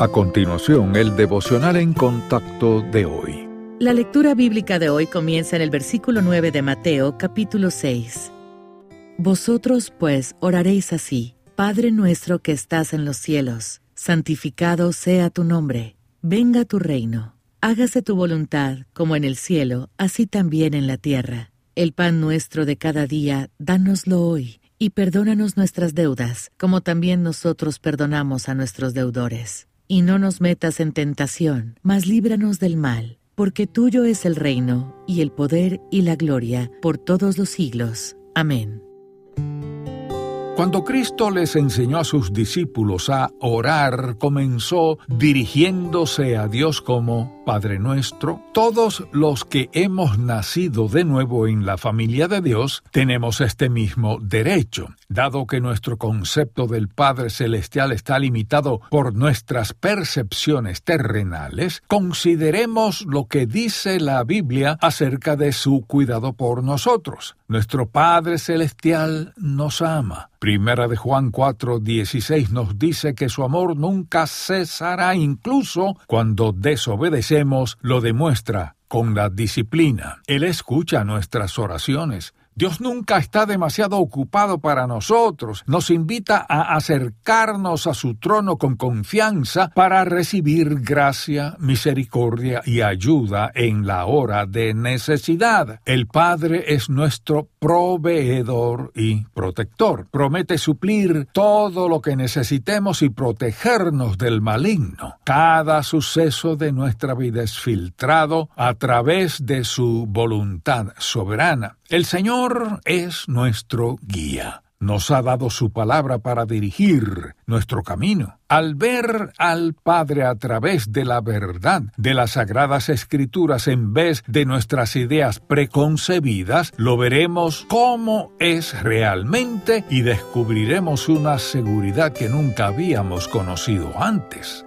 A continuación, el devocional en contacto de hoy. La lectura bíblica de hoy comienza en el versículo 9 de Mateo capítulo 6. Vosotros pues oraréis así, Padre nuestro que estás en los cielos, santificado sea tu nombre, venga tu reino, hágase tu voluntad como en el cielo, así también en la tierra. El pan nuestro de cada día, dánoslo hoy, y perdónanos nuestras deudas, como también nosotros perdonamos a nuestros deudores y no nos metas en tentación, mas líbranos del mal, porque tuyo es el reino, y el poder y la gloria, por todos los siglos. Amén. Cuando Cristo les enseñó a sus discípulos a orar, comenzó dirigiéndose a Dios como Padre nuestro. Todos los que hemos nacido de nuevo en la familia de Dios tenemos este mismo derecho. Dado que nuestro concepto del Padre Celestial está limitado por nuestras percepciones terrenales, consideremos lo que dice la Biblia acerca de su cuidado por nosotros. Nuestro Padre Celestial nos ama. Primera de Juan 4, 16 nos dice que su amor nunca cesará, incluso cuando desobedecemos, lo demuestra con la disciplina. Él escucha nuestras oraciones, Dios nunca está demasiado ocupado para nosotros. Nos invita a acercarnos a su trono con confianza para recibir gracia, misericordia y ayuda en la hora de necesidad. El Padre es nuestro proveedor y protector. Promete suplir todo lo que necesitemos y protegernos del maligno. Cada suceso de nuestra vida es filtrado a través de su voluntad soberana. El Señor es nuestro guía. Nos ha dado su palabra para dirigir nuestro camino. Al ver al Padre a través de la verdad de las sagradas escrituras en vez de nuestras ideas preconcebidas, lo veremos como es realmente y descubriremos una seguridad que nunca habíamos conocido antes.